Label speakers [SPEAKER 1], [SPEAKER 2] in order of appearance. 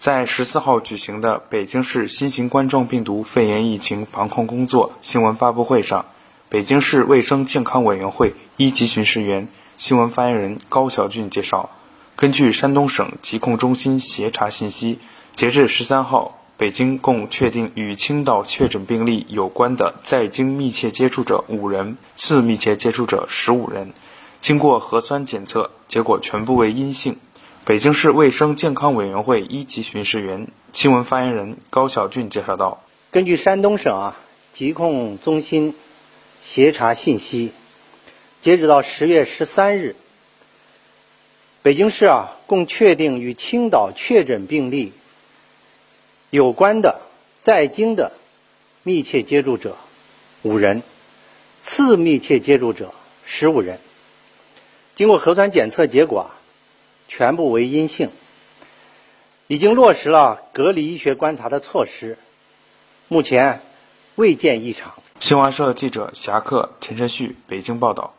[SPEAKER 1] 在十四号举行的北京市新型冠状病毒肺炎疫情防控工作新闻发布会上，北京市卫生健康委员会一级巡视员、新闻发言人高晓俊介绍，根据山东省疾控中心协查信息，截至十三号，北京共确定与青岛确诊病例有关的在京密切接触者五人，次密切接触者十五人，经过核酸检测，结果全部为阴性。北京市卫生健康委员会一级巡视员、新闻发言人高晓俊介绍道：“
[SPEAKER 2] 根据山东省啊疾控中心协查信息，截止到十月十三日，北京市啊共确定与青岛确诊病例有关的在京的密切接触者五人，次密切接触者十五人。经过核酸检测结果啊。”全部为阴性，已经落实了隔离医学观察的措施，目前未见异常。
[SPEAKER 1] 新华社记者侠客陈晨旭北京报道。